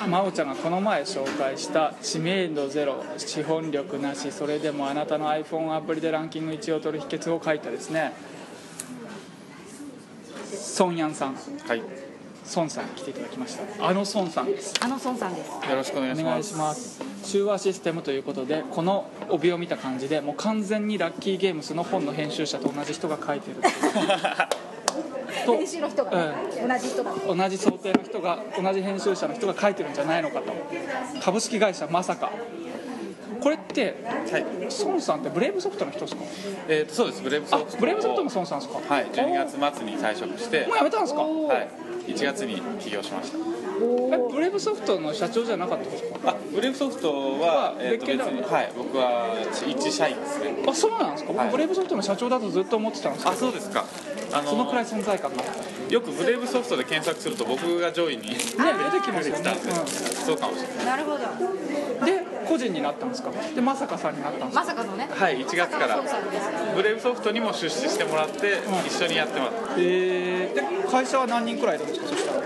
真央ちゃんがこの前紹介した知名度ゼロ資本力なしそれでもあなたの iPhone アプリでランキング1位を取る秘訣を書いたですね。ソンヤンさん。はい、よ孫さん来ていただきました。あの孫さんです。あの孫さんです。ろしくお願いします。お願いします。中和システムということでこの帯を見た感じでもう完全にラッキーゲームスの本の編集者と同じ人が書いてると 編集の人がね、同じ人が。同じ想定の人が同じ編集者の人が書いてるんじゃないのかと。株式会社まさか。これってはい、孫さんってブレイブソフトの人ですか？えーとそうです。ブレイブソあフト。ブレイブソフトの孫さんですか？はい、12月末に退職して、もうやめたんですか？はい、1月に起業しました。えブレイブソフトの社長じゃなかったんですか？あ、ブレイブソフトは、えーと別に、はい、僕は一社員ですね。あそうなんですか、はい。僕ブレイブソフトの社長だとずっと思ってたんですけあ、どそうですか。あのそのくらい存在感がよくブレイブソフトで検索すると僕が上位に出てきますよね、そうかもしれない。なるほど。うん、で個人になったんですか？でまさかさんになったんですか？まさかのね。はい、1月から。ブレイブソフトにも出資してもらって一緒にやってます。えー、で会社は何人くらいいるんですか？そしたら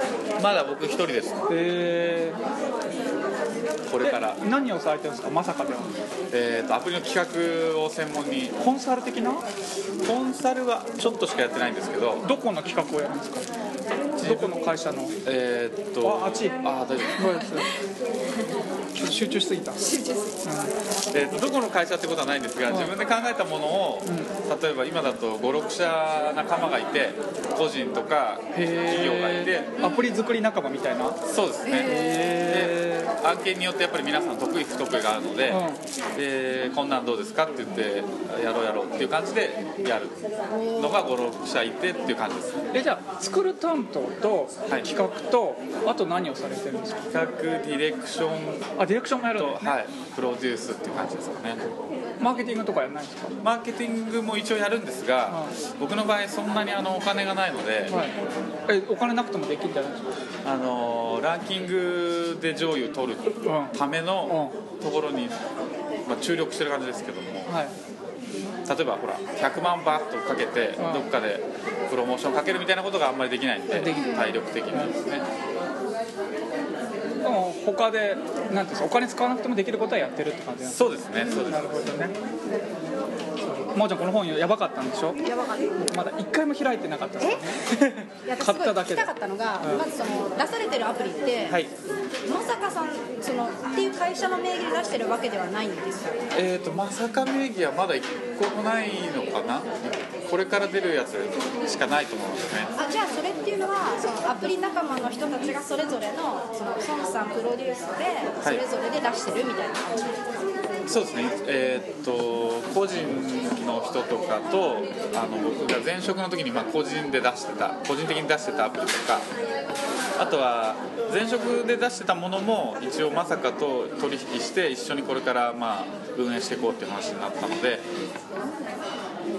まだ僕一人です。えー、これから。で何をされてるんですか？まさかでは。えーとアプリの企画を専門に。コンサル的な？コンサルはちょっとしかやってないんですけど。どこの企画をやるんですか？どこの会社の？えーっとああっち。あ大丈夫集中しすぎた。集中するえーとどこの会社ってことはないんですが自分で考えたものを、例えば今だと56社仲間がいて個人とか企業がいて。アプリ作り仲間みたいな？そうですね、案件によってやっぱり皆さん得意不得意があるので,、うでこんなんどうですかって言ってやろうやろうっていう感じでやるのが56社いてっていう感じです。えじゃあ作る担当とはい。企画と、あと何をされてるんですか？企画ディレクション。あディレクションもやると、んですね、はい、プロデュースっていう感じですかね。マーケティングとかやらないんですか？マーケティングも一応やるんですが、僕の場合そんなにあのお金がないので、はい。えお金なくてもできるんじゃないですか？あのランキングで上位を取るうんためのところに、まあ、注力してる感じですけども。はい。例えばほら100万バッとかけてうん。どっかでプロモーションかけるみたいなことがあんまりできないんで体力的にですね。でも他でなんていうんですかお金使わなくてもできることはやってるって感じなんですそうですねそうです。なるほどね真央ちゃんこの本やばかったんでしょ？やばかった。まだ一回も開いてなかったで買っただけで。聞きたかったのが、うん。まずその出されてるアプリって、はい。まさかさんそのっていう会社の名義で出してるわけではないんですよ。えーとまさか名義はまだ一個もないのかな？これから出るやつしかないと思うんですね。あじゃあそれっていうのはそのアプリ仲間の人たちがそれぞれのその孫さんプロデュースでそれぞれで出してるみたいな感じ、そうですね、えーっと個人の人とかとあの僕が前職の時にまあ個人で出してた個人的に出してたアプリとかあとは前職で出してたものも一応まさかと取引して一緒にこれからまあ運営していこうっていう話になったので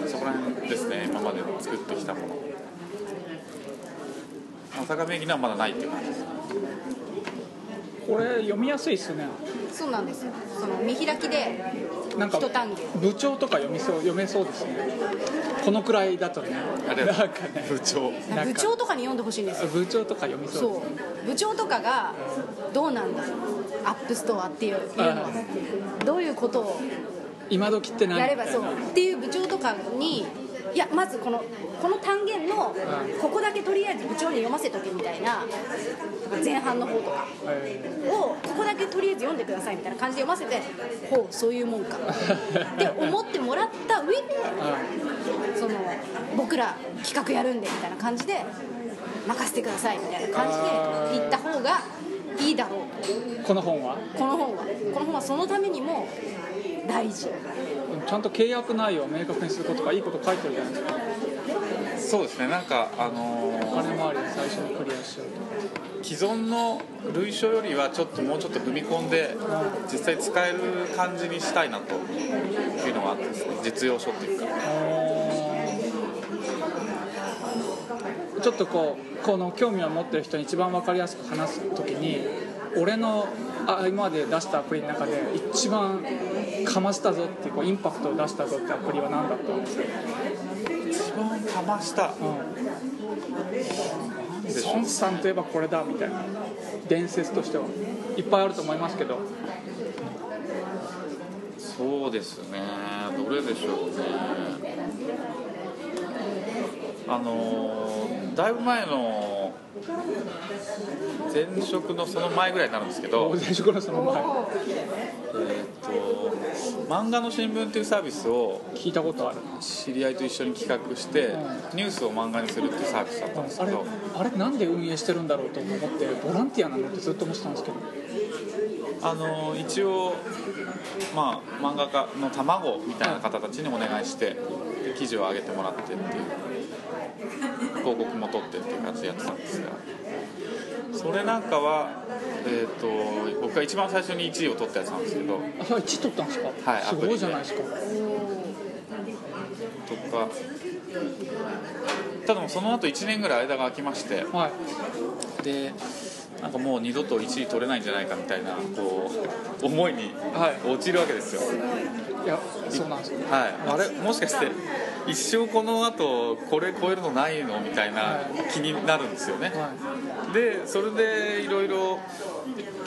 そこら辺ですね。今まで作ってきたもの。まさか名義にはまだないっていう感じです。これ読みやすいっすね。そうなんです。よその見開きでなんか一単元。部長とか読みそう読めそうですね。このくらいだとね。ありがとうなんかね。部長。なんか部長とかに読んでほしいんですよ。部長とか読みそう。そう。部長とかがどうなんだアップストアっていういうのはどういうことを今時って何？やればそう。っていう部長とかにいやまずこのこの単元のここだけとりあえず部長に読ませとけみたいな前半の方とかえをここだけとりあえず読んでくださいみたいな感じで読ませてほうそういうもんか。って思ってもらった上でーその僕ら企画やるんでみたいな感じで任せてくださいみたいな感じで言った方がいいだろううんこの本は？とこの本は。この本はそのためにも大事ちゃんと契約内容を明確にすることがいいこと書いてるじゃないですか。そうですね。なんかあのーお金回りで最初にクリアしよう既存の類書よりはちょっともうちょっと踏み込んで実際使える感じにしたいなというのがあってですね。実用書っていうか。とちょっとこうこの興味を持ってる人に一番分かりやすく話す時に俺のあ今まで出したアプリの中で一番かましたぞっていうこうインパクトを出したぞってアプリは何だったんですか、一番かました。うん、孫さんといえばこれだみたいな伝説としては。いっぱいあると思いますけど。そうですね。どれでしょうね。あのだいぶ前の前職のその前ぐらいになるんですけど、前職のその前。えー、と漫画の新聞っていうサービスを聞いたことある。知り合いと一緒に企画して、うニュースを漫画にするっていうサービスだったんですけど。あれなんで運営してるんだろうと思ってボランティアなのってずっと思ってたんですけどあの一応、まあ、漫画家の卵みたいな方たちにお願いしてで記事を上げてもらってっていう広告も取ってっていう感じでやってたんですが。それなんかは、えー、と僕が一番最初に1位を取ったやつなんですけど。あそれ1位取ったんですか、はいすごいじゃないですか。とかただもうその後1年ぐらい間が空きまして。はい。でなんかもう二度と1位取れないんじゃないかみたいなこう思いにはい。陥るわけですよ。いやそうなんですよ。はい、あれもしかして一生この後これ超えるのないのみたいな気になるんですよね、はでそれでいろいろ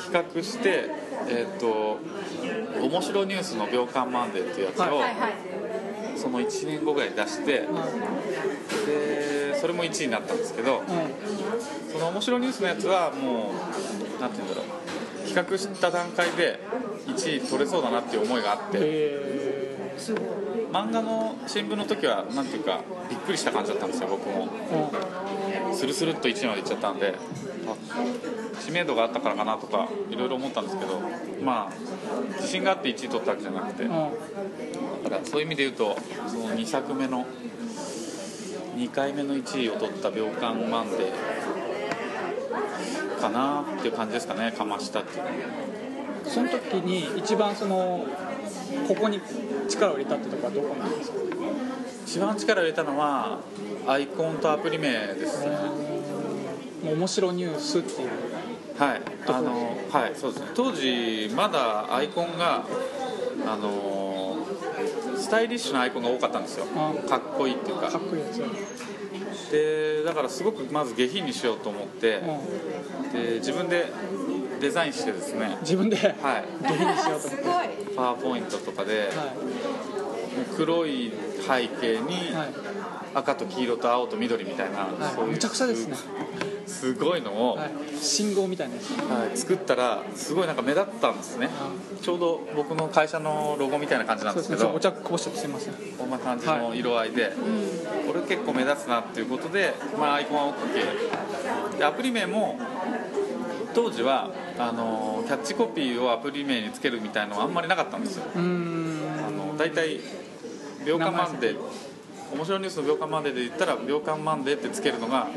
企画してえっ、と「面白ニュースの秒間マンデー」っていうやつを、はい。はいはい。その1年後ぐらいに出していはい。でそれも1位になったんですけどうんその面白ニュースのやつはもうなんて言うんだろう。企画した段階で1位取れそうだなっていう思いがあってえ漫画の新聞の時はなんていうかびっくりした感じだったんですよ僕も。ーうんスルスルっと1位までいっちゃったんであ知名度があったからかなとかいろいろ思ったんですけどまあ自信があって1位取ったわけじゃなくて。だうん。からそういう意味で言うとその2作目の2回目の1位を取った「秒間マンデー」かなっていう感じですかねかましたっていうその時に一番そのここに力を入れたってとこはどこなんですか？一番力を入れたのはアイコンとアプリ名ですね。もう面白ニュースっていう。はい、あのはいそうですね。当時まだアイコンがあのスタイリッシュなアイコンが多かったんですよ。あ。かっこいいっていうか。かっこいいやつ、でだからすごくまず下品にしようと思ってうん、で自分でデザインしてですね。自分で？はい。下品にしようと思って？すごい。パワーポイントとかでは黒い背景にいはい。赤と黄色と青と緑みたいな、はい。そういうむちゃくちゃですね。すごいのを、はい。信号みたいなやつ。はい、作ったらすごいなんか目立ったんですね。ちょうど僕の会社のロゴみたいな感じなんでけど。ね。お茶こぼしちゃってすいません。こんな感じの色合いで、これ結構目立つなっていうことで、まあ、アイコンは OK でアプリ名も当時はあのキャッチコピーをアプリ名につけるみたいのはあんまりなかったんですよ大体秒刊マンデー面白いニュースの秒刊マンデーで言ったら秒刊マンデーってつけるのが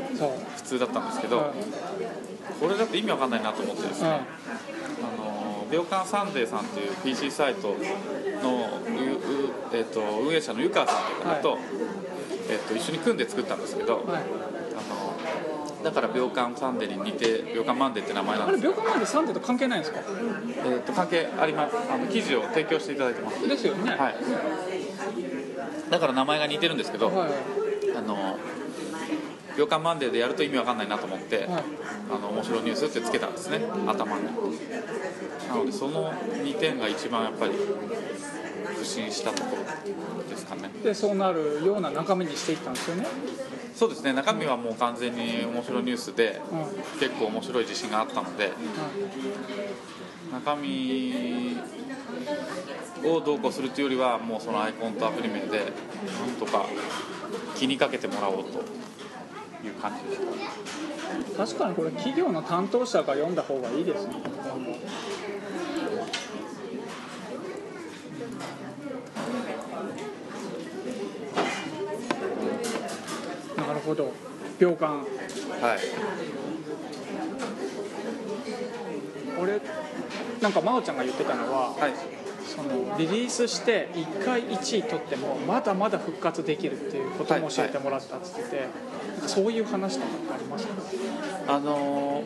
普通だったんですけど、うんこれだと意味わかんないなと思ってですね、うん。あの秒刊サンデーさんという PC サイトの、えっと運営者の湯川さんという方と,、えっと一緒に組んで作ったんですけど、だから秒刊サンデーに似て秒刊マンデーって名前なあれんです秒刊サンデーさんと関係ないんですか？えっと関係あります。あの記事を提供していただいてます。ですよね。はい。だから名前が似てるんですけど、はい。あの秒刊マンデーでやると意味わかんないなと思って、はい。あの面白いニュースってつけたんですね。頭に。なのでその2点が一番やっぱり不審したところですかね。でそうなるような中身にしていったんですよね、そうですね。中身はもう完全に面白いニュースでうん結構面白い自信があったので中身をどうこうするというよりはもうそのアイコンとアプリ名でなんとか気にかけてもらおうという感じでした。確かにこれ企業の担当者が読んだ方がいいですね。ほど秒間。はい。俺なんか真央ちゃんが言ってたのははい。そのリリースして1回1位取ってもまだまだ復活できるっていうことも教えてもらったって言ってて、なんかそういう話とかってありますか？あのー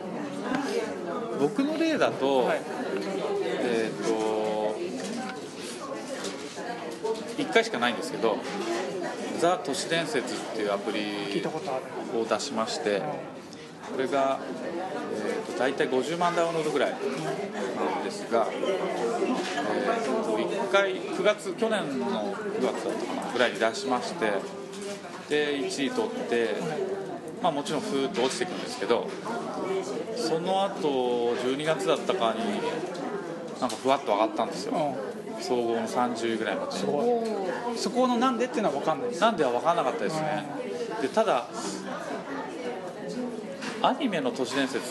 僕の例だと、はい。えっ、と1回しかないんですけど「ザ・都市伝説」っていうアプリを出しましてこれが、えーと、大体50万ダウンロードぐらいなんですが、えーと、1回9月去年の9月だったかなぐらいに出しましてで1位取ってまあ、もちろんふーっと落ちていくんですけどその後12月だったかになんかふわっと上がったんですよ、うん、総合の30位ぐらいまで。そこのなんでっていうのは分かんないです。なんでは分からなかったですね、うん、でただアニメの都市伝説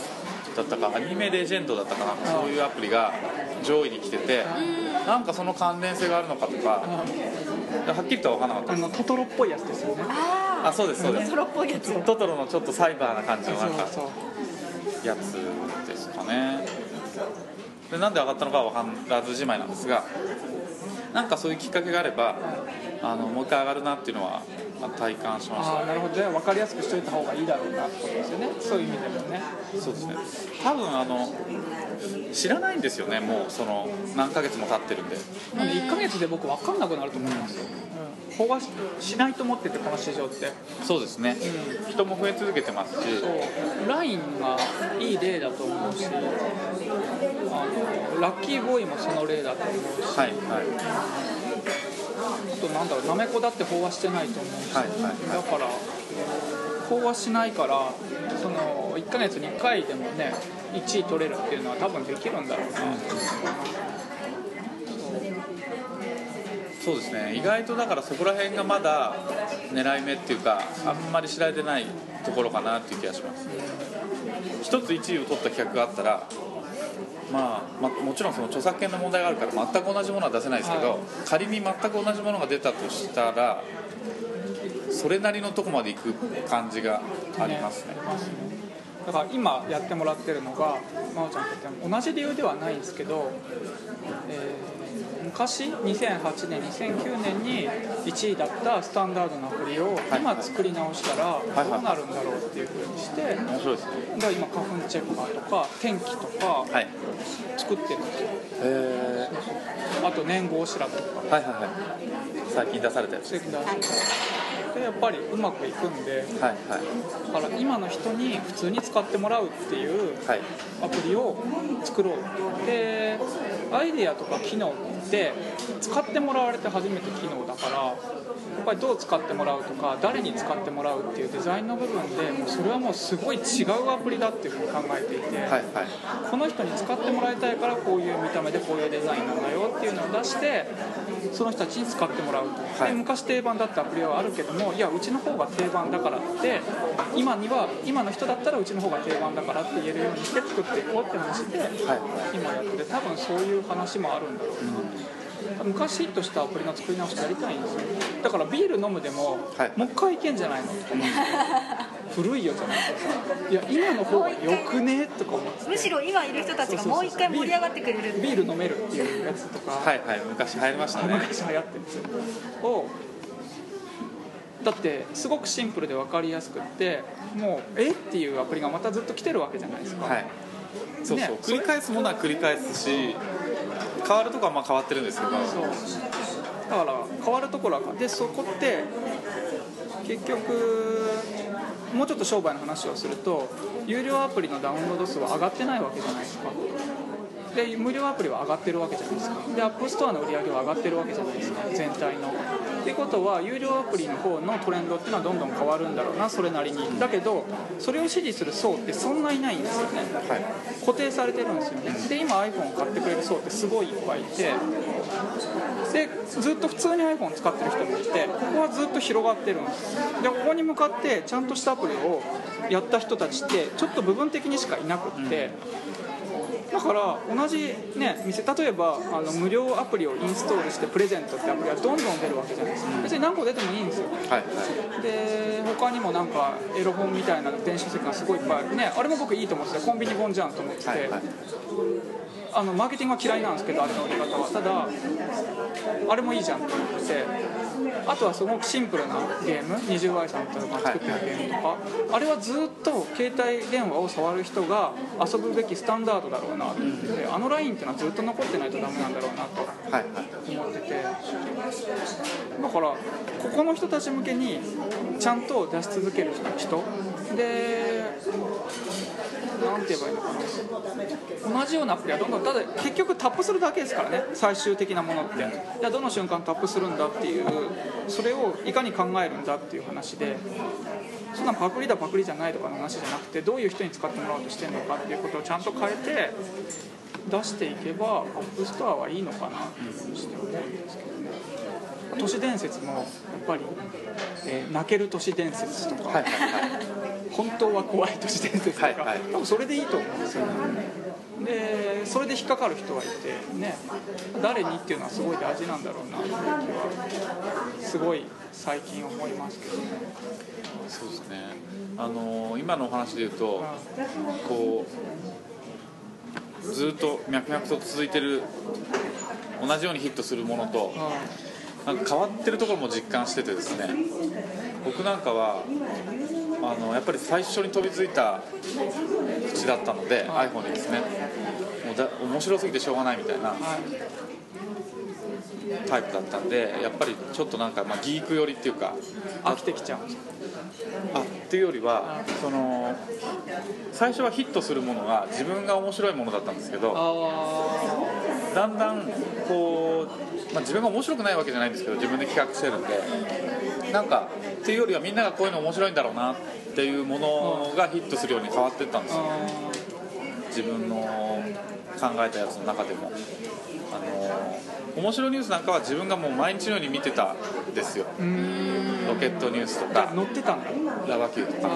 だったかアニメレジェンドだったかな、うん、そういうアプリが上位に来てて、なんかその関連性があるのかとか、はっきりとは分からなかった。あのトトロっぽいやつですよね。あそうですそうです。トトロっぽいやつ。トトロのちょっとサイバーな感じのなんかやつでなんで上がったのかは分からずじまいなんですがなんかそういうきっかけがあればあのもう一回上がるなっていうのは体感しました。あなるほど。分かりやすくしといた方がいいだろうなってことですよね。そういう意味でもね。そうですね。多分あの知らないんですよねもうその何ヶ月も経ってるんで。なんで1ヶ月で僕分かんなくなると思いますよ、うん、飽和しないと思っててこの市場って。そうですね、うん、人も増え続けてますし。そう。ラインがいい例だと思うしあのラッキーボーイもその例だと思うし。はいはい。あとなんだろうなめこだって飽和してないと思うし、はいはいはい、だから飽和しないからその1か月に1回でもね1位取れるっていうのは多分できるんだろうな、うん、そうですね。意外とだからそこら辺がまだ狙い目っていうかあんまり知られてないところかなっていう気がします。一つ1位を取った企画があったらまあ、まあ、もちろんその著作権の問題があるから全く同じものは出せないですけど、はい、仮に全く同じものが出たとしたらそれなりのとこまで行く感じがありますね。ねだから今やってもらってるのが真央ちゃんと言っても同じ理由ではないんですけど、えー昔2008年2009年に1位だったスタンダードなアプリを今作り直したらどうなるんだろうっていうふうにして面白いですね。だから今花粉チェッカーとか天気とか作ってるんですよ、へあと年号調べとか。はいはいはい。最近出されたやつ最近出されたでやっぱりうまくいくんで、はいはい、だから今の人に普通に使ってもらうっていうアプリを作ろう。でアイデアとか機能って使ってもらわれて初めて機能だからやっぱりどう使ってもらうとか誰に使ってもらうっていうデザインの部分でもうそれはもうすごい違うアプリだっていうふうに考えていて、はいはい、この人に使ってもらいたいからこういう見た目でこういうデザインなんだよっていうのを出してその人たちに使ってもらう。と、はい、昔定番だったアプリはあるけどもいやうちの方が定番だからって今には今の人だったらうちの方が定番だからって言えるようにして作っていこうって話で、はい、今やってて多分そういう話もあるんだろうな、うん昔ヒットしたアプリの作り直しやりたいんですよだからビール飲むでも、はい、もう一回いけんじゃないの古いよじゃないいや今の方がよくねとか思って。むしろ今いる人たちがもう一回盛り上がってくれる。ビール飲めるっていうやつとか。はいはい。昔流行りましたね。昔流行ってるんですよを。だってすごくシンプルで分かりやすくってもうえっていうアプリがまたずっと来てるわけじゃないですか、はい、そうそう、ね、繰り返すものは繰り返すし変わるとこはまあ変わってるんですけど。そう。だから変わるところはでそこって結局もうちょっと商売の話をすると有料アプリのダウンロード数は上がってないわけじゃないですか。で無料アプリは上がってるわけじゃないですか。でアップストアの売り上げは上がってるわけじゃないですか。全体の。ってことは有料アプリの方のトレンドっていうのはどんどん変わるんだろうなそれなりに。だけどそれを支持する層ってそんないないんですよね、はい、固定されてるんですよね。で今 iPhone を買ってくれる層ってすごいいっぱいいてでずっと普通に iPhone 使ってる人もいてここはずっと広がってるんです。でここに向かってちゃんとしたアプリをやった人たちってちょっと部分的にしかいなくって、だから同じ、ね、店例えばあの無料アプリをインストールしてプレゼントってアプリはどんどん出るわけじゃないですか。別に何個出てもいいんですよ、はい、で他にもなんかエロ本みたいな電子書籍がすごいいっぱいある。ねあれも僕いいと思っててコンビニ本じゃんと思ってて、はいはいあのマーケティングは嫌いなんですけどあれの売り方は。ただあれもいいじゃんって思って。あとはすごくシンプルなゲーム。二重愛さんとか作ってるゲームとか、はい、あれはずっと携帯電話を触る人が遊ぶべきスタンダードだろうなと思ってて。あのラインっていうのはずっと残ってないとダメなんだろうなと。思ってて。だからここの人たち向けにちゃんと出し続ける人でなんて言えばいいのかな。同じようなアプリはどんどんただ結局タップするだけですからね。最終的なものって。じゃあどの瞬間タップするんだっていうそれをいかに考えるんだっていう話で。そんなパクリだパクリじゃないとかの話じゃなくてどういう人に使ってもらおうとしてるのかっていうことをちゃんと変えて出していけばアップストアはいいのかなとして思うんですけどね。都市伝説もやっぱり、えー泣ける都市伝説とか、はいはいはい。本当は怖い都市伝説とか、はいはい。多分それでいいと思うんですよね。でそれで引っかかる人はいてね誰にっていうのはすごい大事なんだろうなっていう気はすごい最近思いますけど。ねそうですね。あの今のお話で言うとこうずっと脈々と続いてる同じようにヒットするものとなんか変わってるところも実感しててですね僕なんかはあのやっぱり最初に飛びついた口だったので iPhone にですね。もうだ面白すぎてしょうがないみたいなはい。タイプだったんでやっぱりちょっとなんか、まあ、ギーク寄りっていうか飽きてきちゃう。あっていうよりはその最初はヒットするものが自分が面白いものだったんですけどあだんだんこう、まあ、自分が面白くないわけじゃないんですけど自分で企画してるんでなんかっていうよりはみんながこういうの面白いんだろうなっていうものがヒットするように変わっていったんですよ。自分の考えたやつの中でも。あの面白いニュースなんかは自分がもう毎日のように見てたんですよロケットニュースとか乗ってたんだらばQ とか。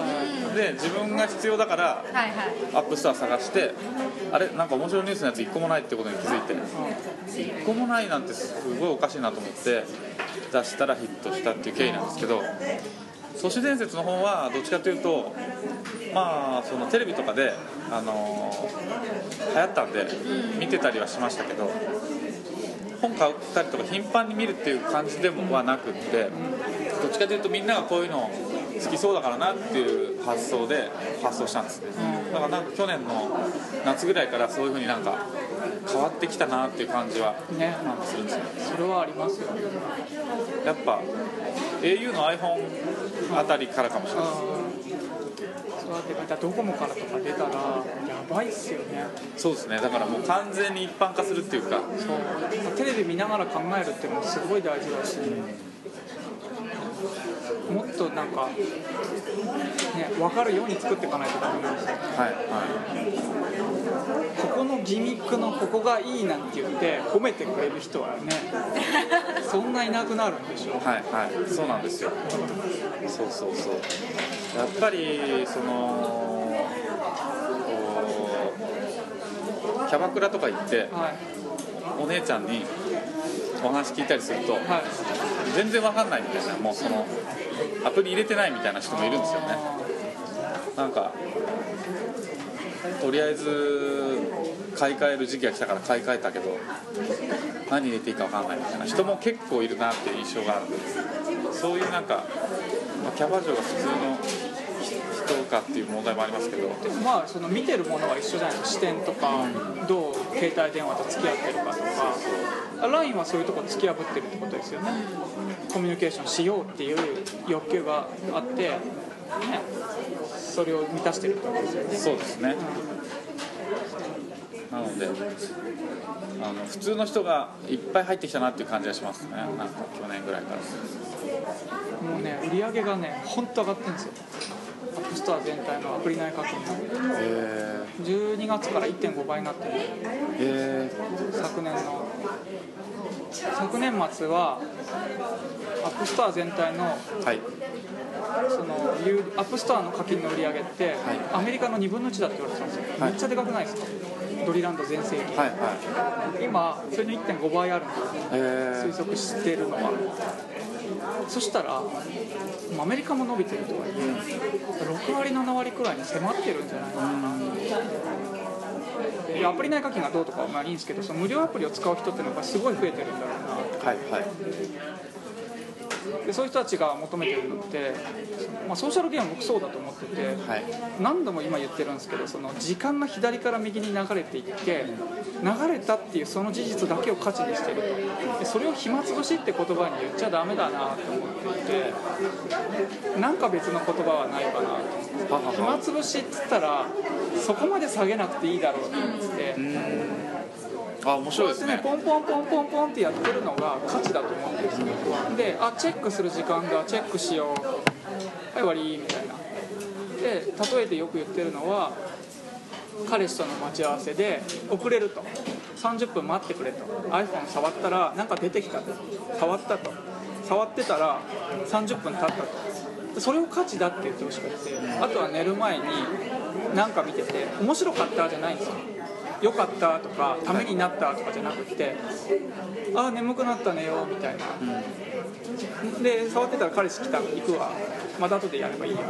で自分が必要だからはいはい。アップストア探してあれなんか面白いニュースのやつ1個もないってことに気づいて。1個もないなんてすごいおかしいなと思って出したらヒットしたっていう経緯なんですけど都市伝説の方はどっちかというとまあそのテレビとかで、あのー流行ったんで見てたりはしましたけど本買ったりとか頻繁に見るっていう感じでもはなくってどっちかというとみんながこういうの好きそうだからなっていう発想で発想したんですね。だからなんか去年の夏ぐらいからそういう風になんか変わってきたなっていう感じはね。なんかするんですよ。それはありますよね。やっぱ au の iPhone あたりからかもしれない。ですそうやってまたドコモからとか出たらやばいっすよね。そうですね。だからもう完全に一般化するっていうか。そう。テレビ見ながら考えるっていうのもすごい大事だしもっとなんかね分かるように作っていかないとダメなんで。すよはい。はここのギミックのここがいいなんて言って褒めてくれる人はねそんないなくなるんでしょいはいはい。そうなんですよ。そうそうそう。やっぱりそのキャバクラとか行ってはい。お姉ちゃんにお話聞いたりするとはい。全然わかんないみたいなもうそのアプリ入れてないみたいな人もいるんですよね。なんかとりあえず買い替える時期が来たから買い替えたけど何入れていいかわかんないみたいな人も結構いるなっていう印象があるんでそういうなんか、まあキャバ嬢が普通の人かっていう問題もありますけど。まあその見てるものは一緒じゃないですか。視点とかどう携帯電話と付き合ってるかとか。LINE はそういうとこ突き破ってるってことですよね。コミュニケーションしようっていう欲求があって、ね、それを満たしてるってことですよね。そうですね。なのであの普通の人がいっぱい入ってきたなっていう感じがしますね。なんか去年ぐらいから。もうね売り上げがね本当上がってるんですよストア全体のアプリ内課金がへ12月から1.5倍になってる。えへ昨年の。昨年末はアップストア全体のえはい。その有アップストアの課金の売り上げって、はい。アメリカの2分の1だって言われてたんですよ、はい。めっちゃでかくないですか？ドリランド全盛期、はいは今それの1.5倍あるんですよいへ推測してるのはそしたらアメリカも伸びてるとはいえ6割7割くらいに迫ってるんじゃないかな。でアプリ内課金がどうとかはまあいいんですけどその無料アプリを使う人っていうのがすごい増えてるんだろうな。えはいはいでそういう人たちが求めてるのって、まあ、ソーシャルゲーム僕そうだと思ってて、はい。何度も今言ってるんですけどその時間が左から右に流れていって流れたっていうその事実だけを価値にしてると。でそれを暇つぶしって言葉に言っちゃダメだなと思っていてなんか別の言葉はないかなと思って。暇つぶしっつったらそこまで下げなくていいだろうと思ってあ面白いですね。ポンポンポンポンポンってやってるのが価値だと思うんですよ。僕はであチェックする時間だチェックしよう。はい終わりみたいな。で例えてよく言ってるのは彼氏との待ち合わせで遅れると。30分待ってくれと。iPhone 触ったらなんか出てきたと。触ったと。触ってたら30分経ったと。それを価値だって言ってほしくて。あとは寝る前に何か見てて面白かったじゃないんですよ。良かったとかためになったとかじゃなくてああ眠くなったねよみたいな、で触ってたら彼氏来た行くわ。また後でやればいいや。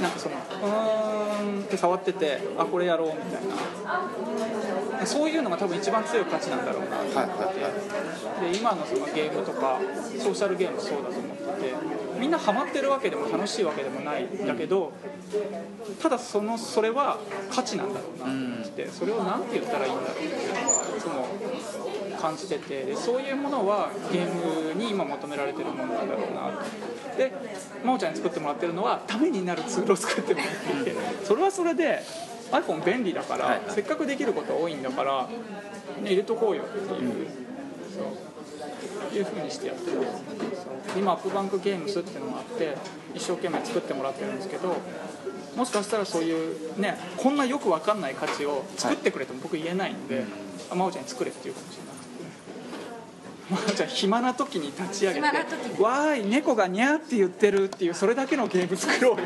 なんかそのうーんって触っててあこれやろうみたいな。そういうのが多分一番強い価値なんだろうな。と思ってて、はいはい。で今のそのゲームとかソーシャルゲームもそうだと思っててみんなハマってるわけでも楽しいわけでもないんだけどただそのそれは価値なんだろうなっててそれを何て言ったらいいんだろうっていうのはいつも感じててでそういうものはゲームに今求められてるものなんだろうなとで真央ちゃんに作ってもらってるのはためになるツールを作ってもらっていてそれはそれで iPhone 便利だから、はいせっかくできること多いんだから、ね、入れとこうよっていう。そう。いうふうにしてやってる今アップバンクゲームスっていうのがあって一生懸命作ってもらってるんですけどもしかしたらそういうねこんなよくわかんない価値を作ってくれとも僕言えないんで、あ真央ちゃんに作れって言うかもしれなくて。真央ちゃん暇な時に立ち上げて暇な時「に。わーい猫がニャーって言ってる」っていうそれだけのゲーム作ろうよ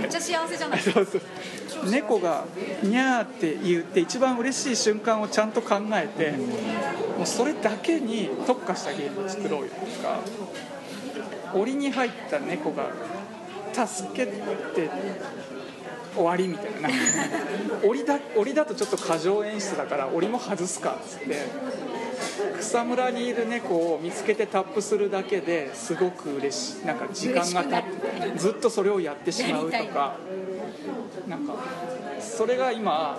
めっちゃ幸せじゃない？そうそう。猫がニャーって言って一番嬉しい瞬間をちゃんと考えてもうそれだけに特化したゲームを作ろうよとか檻に入った猫が助けて終わりみたいな。檻だ檻だとちょっと過剰演出だから檻も外すかっつって草むらにいる猫を見つけてタップするだけですごく嬉しい。なんか時間が経ってずっとそれをやってしまうとか。なんかそれが今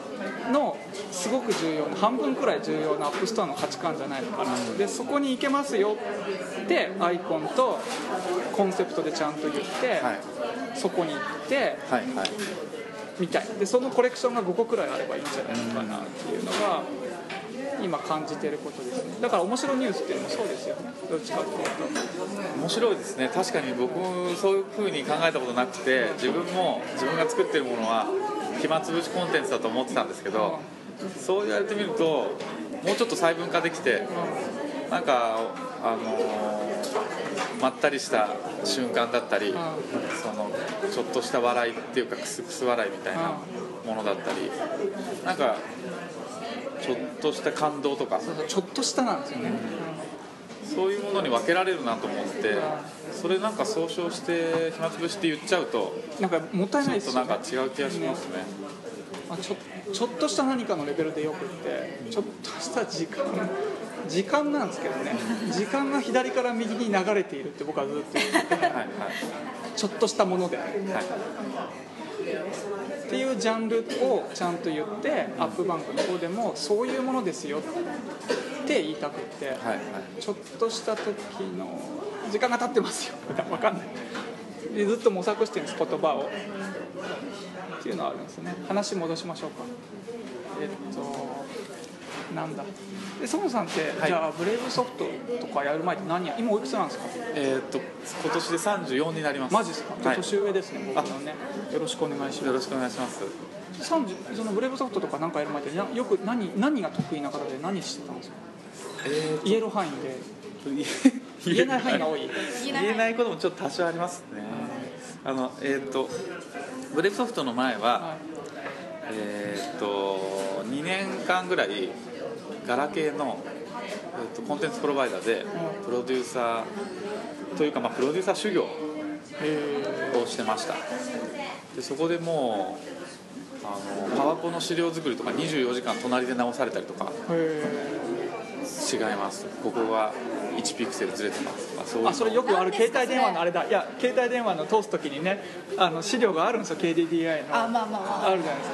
のすごく重要な半分くらい重要なアップストアの価値観じゃないのかな。でそこに行けますよってアイコンとコンセプトでちゃんと言って、はい。そこに行ってはいはい。みたい。でそのコレクションが5個くらいあればいいんじゃないのかなっていうのが今感じてることですね。だから面白ニュースっていうのもそうですよね。どっちかっていうと。面白いですね。確かに僕もそういう風に考えたことなくて自分も自分が作ってるものは暇つぶしコンテンツだと思ってたんですけどそう言われてみるともうちょっと細分化できてなんかあのーまったりした瞬間だったりそのちょっとした笑いっていうかクスクス笑いみたいなものだったりなんかちょっとした感動とか。ちょっとしたなんですよね、そういうものに分けられるなと思ってそれなんか総称して暇つぶしって言っちゃうとなんかもったいちょっとなんか違う気がしますね。まあ、ちょちょっとした何かのレベルでよくってちょっとした時間時間なんですけどね。時間が左から右に流れているって僕はずっと言っててはいはい。ちょっとしたもので。はいっていうジャンルをちゃんと言ってアップバンクの方でもそういうものですよって言いたくって、はいはい。ちょっとした時の時間が経ってますよ。分かんない。でずっと模索してるんです言葉を。っていうのはあるんですね。話戻しましょうか。えっとなんだでそもさんって、はい。じゃあブレイブソフトとかやる前って何や今おいくつなんですか？えーっと今年で34になります。マジですか、はい、年上ですね僕のね。よろしくお願いします。よろしくお願いします。30そのブレイブソフトとかなんかやる前ってなよく何何が得意な方で何してたんですか？え言える範囲で。言えない範囲が多い。言えない。こともちょっと多少ありますね。あのえーっとブレイブソフトの前は、はえーっと2年間ぐらいガラケーの、えーっとコンテンツプロバイダーでうん。プロデューサーというか、まあ、プロデューサー修行をしてました。でそこでもうあのパワポの資料作りとか24時間隣で直されたりとか違います。ここが1ピクセルずれてます。とかそういうの。あそれよくある携帯電話のあれだ。いや携帯電話の通す時にねあの資料があるんですよ。KDDI の。あまあまあまあ。あるじゃないです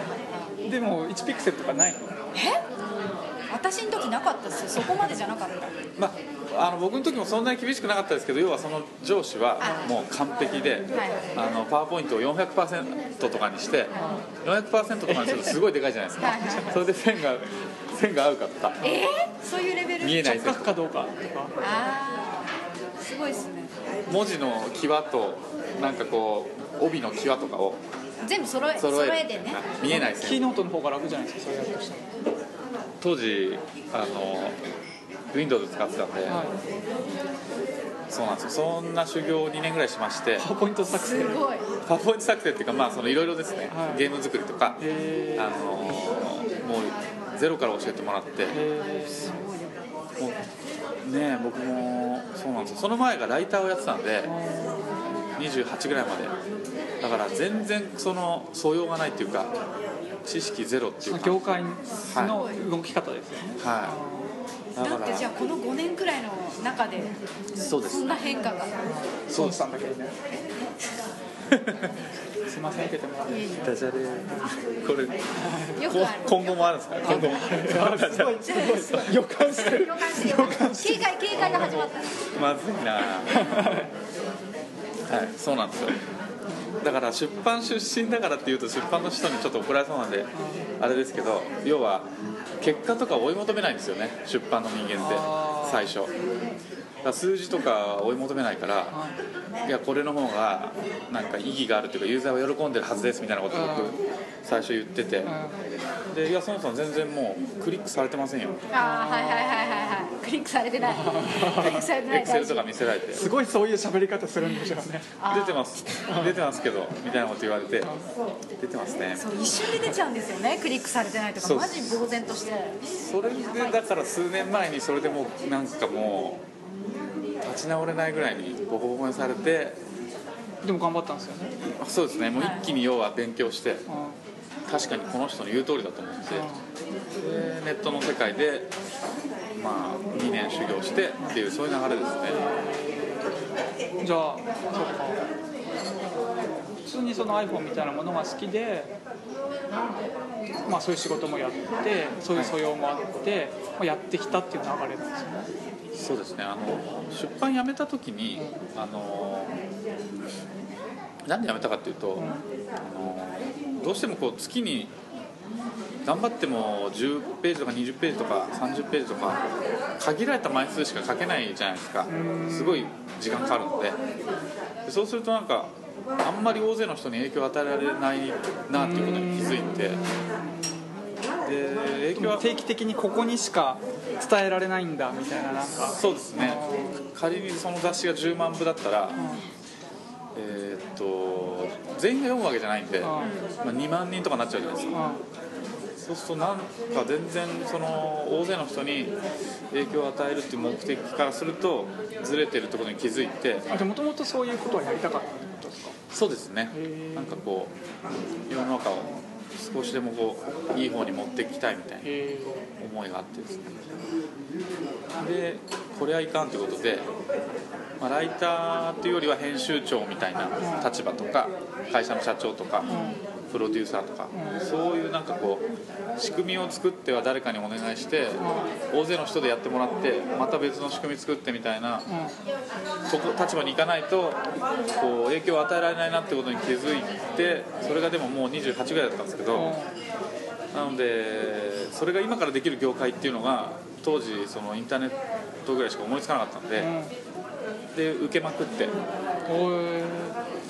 か。でも1ピクセルとかないの。え？私の時なかったですよ。そこまでじゃなかった。まあ、あの僕の時もそんなに厳しくなかったですけど要はその上司はもう完璧で、あのパワーポイントを400%とかにして400%とかにするとすごいでかいじゃないですか。それで線が線が合うかった。えー、そういうレベル？見えない直角かどうかとかああすごいですね。文字の際となんかこう帯の際とかを全部揃え揃揃ええてね。見えない線。キーノートの方が楽じゃないですかそれやるとした当時あの Windows 使ってたんで、らはい。そうなんですよ。そんな修行を2年ぐらいしまして パワーポイント作成。すごい。パワーポイント作成っていうかまあそのいろいろですね、はい。ゲーム作りとかへあのもうゼロから教えてもらってね僕もそうなんですよ。その前がライターをやってたんで28ぐらいまで。だから全然その素養がないっていうか知識ゼロっていうか。業界の動き方ですよね、はい。だから。なんてじゃあこの5年くらいの中でそんな変化が。孫さんだけにねすいません受けてもらって。ダジャレ。これえよくある。今後もあるんですか？今後も。すごい。すごい予感してる。予感して予感して警戒警戒が始まった。まずいな。はいそうなんですよだから出版出身だからっていうと出版の人にちょっと怒られそうなんであれですけど要は結果とか追い求めないんですよね出版の人間って最初。数字とか追い求めないからい。やこれの方がなんか意義があるというかユーザーは喜んでるはずですみたいなことを僕最初言ってて。でいやそもそも全然もうクリックされてませんよ。ああはいはいはいはいはい。クリックされてない。クリックされてない。エクセルとか見せられて。すごいそういう喋り方するんでしょうね。出てます。出てますけどみたいなこと言われて。出てますね。そう一瞬で出ちゃうんですよね。クリックされてないとかマジ呆然として。それでだから数年前にそれでもうなんかもう立ち直れないぐらいにボコボコにされてでも頑張ったんですよね。あそうですね。もう一気に要は勉強してう確かにこの人の言う通りだと思ってでネットの世界でまあ2年修行してっていうそういう流れですね。んじゃあそっか。普通にその iPhone みたいなものが好きでまあそういう仕事もやってそういう素養もあって、まあ、やってきたっていう流れなんですよねそうですね。あの出版辞めた時にあのなんで辞めたかっていうと、あのどうしてもこう月に頑張っても10ページとか20ページとか30ページとか限られた枚数しか書けないじゃないですか。すごい時間かかるので。でそうするとなんかあんまり大勢の人に影響を与えられないなっていうことに気づいて。で影響は定期的にここにしか伝えられないんだみたいななんか。そうですね。仮にその雑誌が10万部だったら、えーっと全員が読むわけじゃないんで、まあ、2万人とかになっちゃうじゃないですか。そうするとなんか全然その大勢の人に影響を与えるっていう目的からするとずれてるってことに気づいてもともとそういうことはやりたかったってことですか？そうですね。なんかこう世の中を少しでもこういい方に持っていきたいみたいな思いがあってですね。でこれはいかんということで、まあ、ライターというよりは編集長みたいな立場とか会社の社長とかプロデューサーとかそういうなんかこう仕組みを作っては誰かにお願いして大勢の人でやってもらってまた別の仕組み作ってみたいなとこ立場に行かないとこう影響を与えられないなってことに気づいてそれがでももう28ぐらいだったんですけど。なのでそれが今からできる業界っていうのが当時そのインターネットぐらいしか思いつかなかったんで、で受けまくって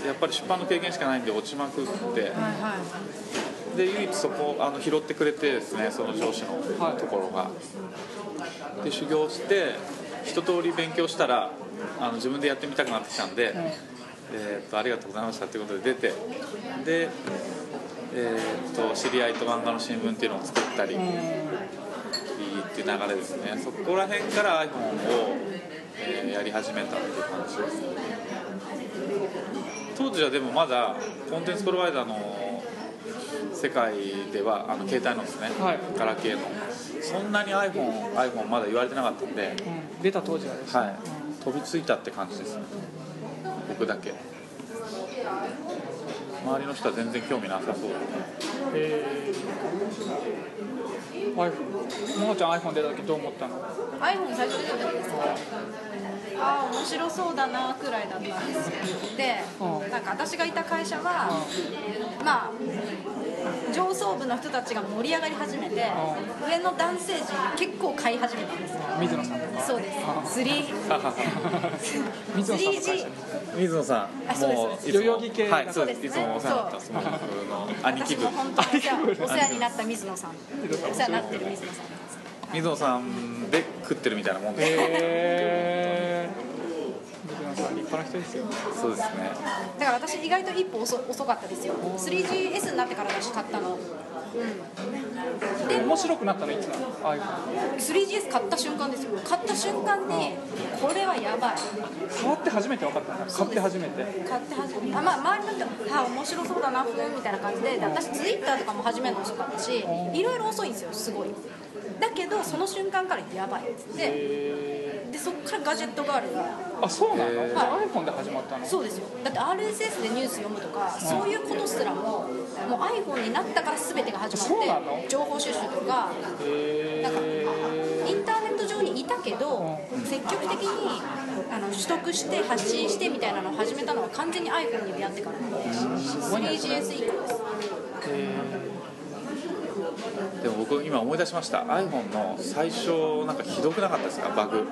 やっぱり出版の経験しかないんで落ちまくって。はいはい。で唯一そこあの拾ってくれてですねその上司のはい。ところが、で修行して一通り勉強したらあの自分でやってみたくなってきたんで、えーっとありがとうございましたということで出てで、えーっと知り合いと漫画の新聞っていうのを作ったり、っていう流れですね。そこら辺から iPhone を、えーやり始めたっていう感じです当時はでもまだコンテンツプロバイダーの世界ではあの携帯のですね、はい。ガラケーのそんなに iPhone, iPhone まだ言われてなかったんで、うん、出た当時はですね、はい、飛びついたって感じですね。僕だけ。周りの人は全然興味なさそう。えー、iPhone ももちゃん iPhone 出た時どう思ったの？iPhone 最初出た時ですか？ああ面白そうだなくらいだったんですよでうん。なんか私がいた会社はまあ上層部の人たちが盛り上がり始めて上の男性陣が結構買い始めたんですよ。水野さんとか。そうです。3 水野さん 3G に水野さん。あそうですもう代々木系はいそうです。いつもお世話になったスモークの兄貴分私も本当にお世話になった水野さん。お世話になってる水野さん水野さんで食ってるみたいなもんです、へえ水野さん立派な人ですよそうですね。だから私意外と一歩遅遅かったですよ。3GS になってからだし買ったの。で面白くなったのいつなの？iPhone 3GS 買った瞬間ですよ。買った瞬間にこれはやばい。触って初めて分かった買って初めて。買って初めあまあ周りの人あ面白そうだなふーんみたいな感じで。で私 Twitter とかも始めるの遅かったしいろいろ遅いんですよすごい。だけどその瞬間からやばい。っつってそっからガジェットガールがーあそうなの、へーじゃあ iPhone で始まったの？そうですよ。だって RSS でニュース読むとかそういうことすらももう iPhone になったから全てが始まって情報収集とかへなんかえインターネット上にいたけど積極的にあの取得して発信してみたいなのを始めたのは完全に iPhone に出会ってからなんでごいね 3GS 以降ですでも僕今思い出しました。iPhone の最初なんかひどくなかったですか？バグ。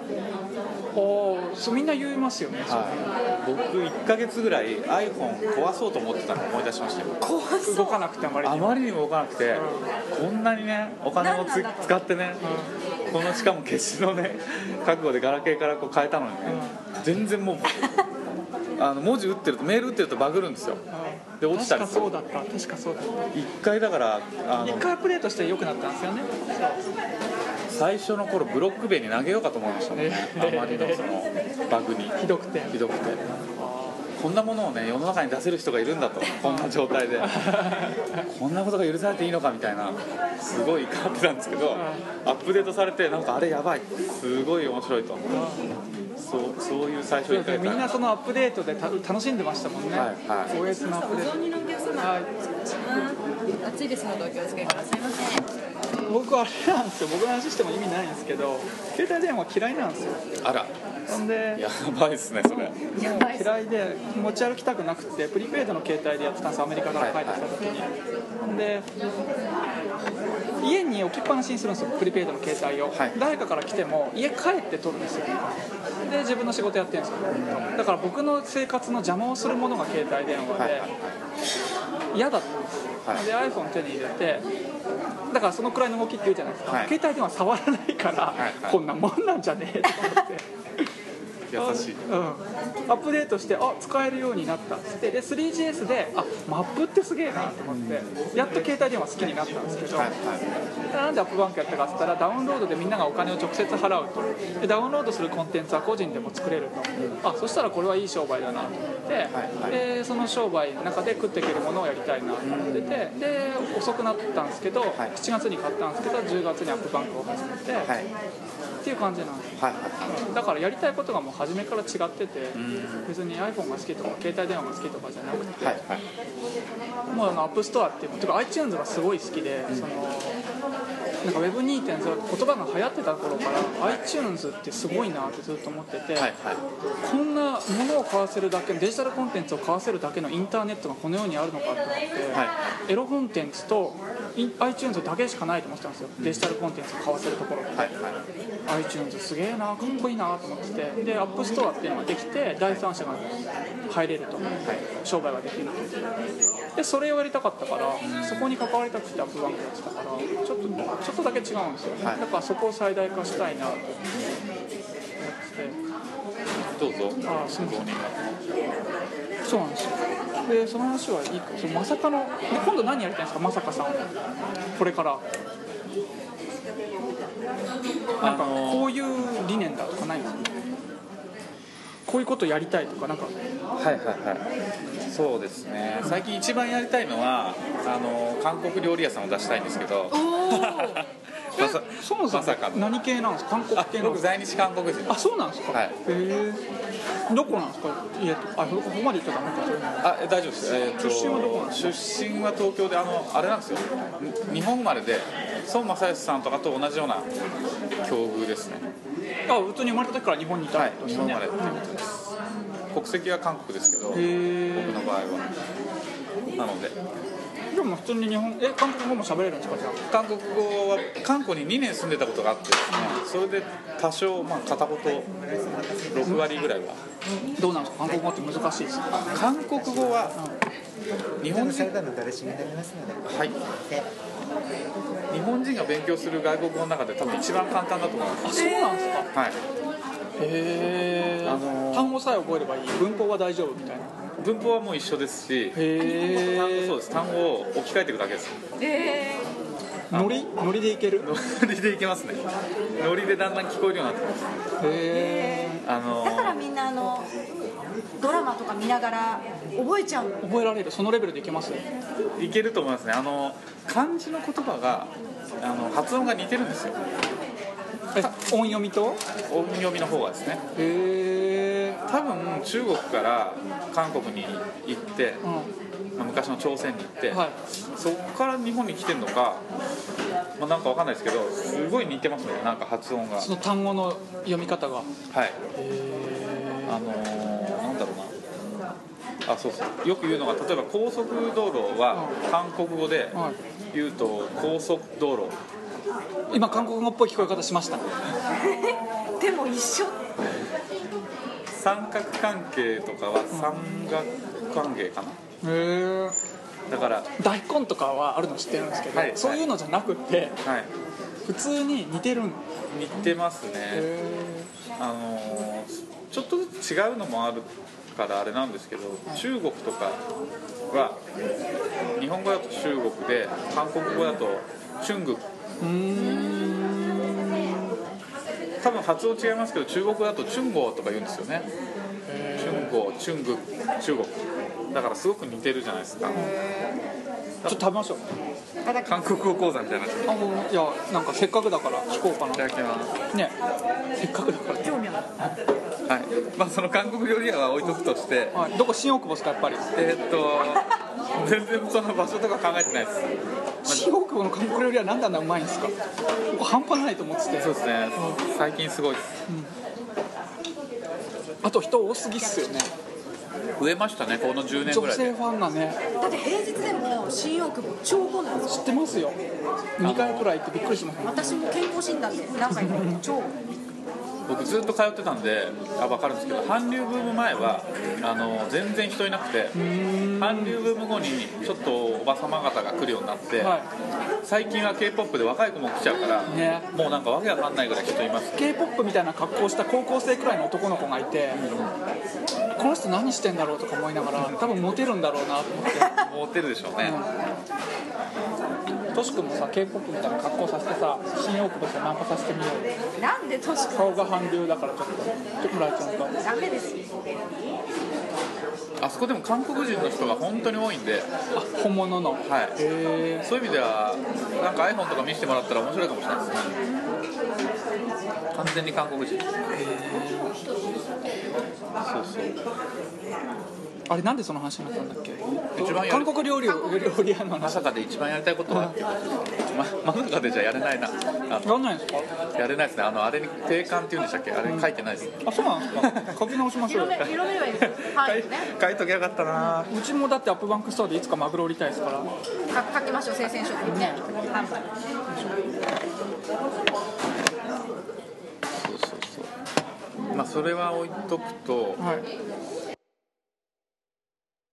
おーそうみんな言いますよね、はい。僕1ヶ月ぐらい iPhone 壊そうと思ってたのを思い出しましたよ。怖そう。動かなくてあまりにも。あまりにも動かなくて、こんなにねお金もつ使ってね、このしかも決死のね覚悟でガラケーからこう変えたのにね、全然もうあの文字打ってるとメール打ってるとバグるんですよで落ちたりする確かそうだった。確かそうだった。一回だからあの一回アップデートして良くなったんですよね。最初の頃ブロック塀に投げようかと思いましたもんね。あまりのそのバグに。ひどくて。ひどくてこんなものをね世の中に出せる人がいるんだと。こんな状態で。こんなことが許されていいのかみたいな。すごい怒ってたんですけどアップデートされてなんかあれやばい。すごい面白いと。そうそういう最初1回みんなそのアップデートでた楽しんでましたもんね、はいはい。OS のアップデート。お雑煮のお客様、はい。暑いですのでお気をつけくださいませ。僕あれなんですよ。僕の話しても意味ないんですけど携帯電話嫌いなんですよ。あらほんでやばいですねそれ。もう嫌いで持ち歩きたくなくてプリペイドの携帯でやってたんですアメリカから帰ってきた時に、ほんで家に置きっぱなしにするんですよプリペイドの携帯を、はい。誰かから来ても家帰って取るんですよ。で自分の仕事やってるんですよ。だから僕の生活の邪魔をするものが携帯電話で、嫌だったはい。で iPhone 手に入れてだからそのくらいの動きって言うじゃないですか、はい。携帯電話触らないから、はいはい。こんなもんなんじゃねえと思って。優しいうん、アップデートしてあ使えるようになったっつって。で 3GS であマップってすげえなと思って。やっと携帯電話好きになったんですけど、はいはい。なんでアップバンクやったかっつったらダウンロードでみんながお金を直接払うと。でダウンロードするコンテンツは個人でも作れると。あそしたらこれはいい商売だなと思って、はいでその商売の中で食っていけるものをやりたいなと思って。てで遅くなったんですけど、はい。7月に買ったんですけど10月にアップバンクを始めて、はいっていう感じなんです。はいはい。だからやりたいことがもう初めから違ってて別に iPhone が好きとか携帯電話が好きとかじゃなくて、はいはい。もうあのアップストアっていうてか iTunes がすごい好きで、そのなんか Web2.0 言葉が流行ってた頃から iTunes ってすごいなってずっと思ってて、はいはい。こんなものを買わせるだけデジタルコンテンツを買わせるだけのインターネットがこの世にあるのかと思って、はい。エロコンテンツと iTunes だけしかないと思ってたんですよ。デジタルコンテンツを買わせるところが。はいはい。iTunes すげえなかっこいいなと思ってて。でアップストアっていうのができて第三者が入れると、商売ができるとでそれをやりたかったからそこに関わりたくてアップバンクやってたからちょっとちょっとだけ違うんですよね、はい。だからそこを最大化したいなと思ってどうぞ。あすみませんごそうなんですよ。でその話はいいか。そのまさかので今度何やりたいんですか？まさかさんこれから。なんかこういう理念だとかないんですか？こういうことやりたいとかなんか。はいはいはい。そうですね。最近一番やりたいのはあの韓国料理屋さんを出したいんですけどそもそもまさか。の何系なんですか？韓国あ系僕在日韓国人あそうなんですか、はい。へえどこなんですか？家と。あここまで言っちゃダメか。あえ大丈夫です、えーと出身はどこなんですか？出身は東京であのあれなんですよ。に日本生まれで孫正義さんとかと同じような境遇ですね。あ普通に生まれた時から日本にいたはいってことです国籍は韓国ですけど僕の場合は。なのででも普通に日本え韓国語も喋れるんですかじゃ韓国語は韓国に2年住んでたことがあってですねそれで多少まあ片言6割ぐらいは。あどうなんですか？韓国語って難しいですか？韓国語は日本人。はい。日本人が勉強する外国語の中で多分一番簡単だと思います。あそうなんですか。はい。へえ、あのー単語さえ覚えればいい。文法は大丈夫みたいな文法はもう一緒ですし単語そうです。単語を置き換えていくだけです。えノリノリでいける？ノリでいけますね。ノリでだんだん聞こえるようになってます。へえあのー、だからみんなあのドラマとか見ながら覚えちゃうの。覚えられる。そのレベルでいけますいけると思いますね。あの漢字の言葉があの発音が似てるんですよ。え 音読みと？音読みの方がですね。へえ多分中国から韓国に行って、うまあ昔の朝鮮に行って、んはい。そこから日本に来てるのか、まあ、なんかわかんないですけどすごい似てますねなんか発音が。その単語の読み方が。はい。へあのーなんだろうな。あそうそう。よく言うのが例えば高速道路は韓国語で言うと高速道路今韓国語っぽい聞こえ方しました。でも一緒。三角関係とかは三角関係かな？へえだから大根とかはあるの知ってるんですけど、はいそういうのじゃなくてはい。普通に似てるん。似てますね。へあのーちょっとずつ違うのもあるからあれなんですけど中国とかは日本語だと中国で韓国語だとチュングえうーん多分発音違いますけど中国語だとチュンゴーとか言うんですよね。チュンゴーチュング中国。だからすごく似てるじゃないですか。ちょっと食べましょう韓国語講座みたいな。あのいやなんかせっかくだから聞こうかいただなきます。ね。せっかくだから。興味あるはい。まあその韓国料理屋は置いとくとして。はい、どこ新大久保ですかやっぱり？えーっと 全然その場所とか考えてないです。新大久保の韓国料理はなんであんなうまいんですか？僕半端ないと思ってて。そうですね。最近すごいです。あと人多すぎっすよね増えましたねこの10年ぐらいで。女性ファンがね。だって平日でも新大久保超混んでます知ってますよ。2回くらい行ってびっくりしました私も健康診断で何回か行って超僕ずっと通ってたんであ分かるんですけど韓流ブーム前はあの全然人いなくて韓流ブーム後にちょっとおばさま方が来るようになって、は最近は k p o p で若い子も来ちゃうから、ね。もうなんかわけわかんないぐらい人います。K p o p みたいな格好をした高校生くらいの男の子がいてこの人何してんだろうとか思いながら多分モテるんだろうなと思って。モテるでしょうね、トシ君もさ k p o p みたいな格好させてさ新大久保でナンパさせてみようよ。なんで年か顔が韓流だからちょっと。ちょっと村井ちゃんとダメですよ。あそこでも韓国人の人が本当に多いんで。あ本物の。はい。へそういう意味ではなんか iPhone とか見せてもらったら面白いかもしれないですね完全に韓国人そうそうあれなんでその話になったんだっけ？一番韓国料理を料理屋のま話。さかで一番やりたいことはってま、まさかでじゃやれないな。やんないんですか？やれないですね。あのあれに定款っていうんでしたっけ？あれ書いてないです。あそうなんですか。書き直しましょう。よ広め広めればいいですよ範囲をね。書いときゃよかったな。うちもだって AppBank Store でいつかマグロ売りたいですから。か書きましょう。生鮮食品ね。販売そうそうそうまあそれは置いとくとはい。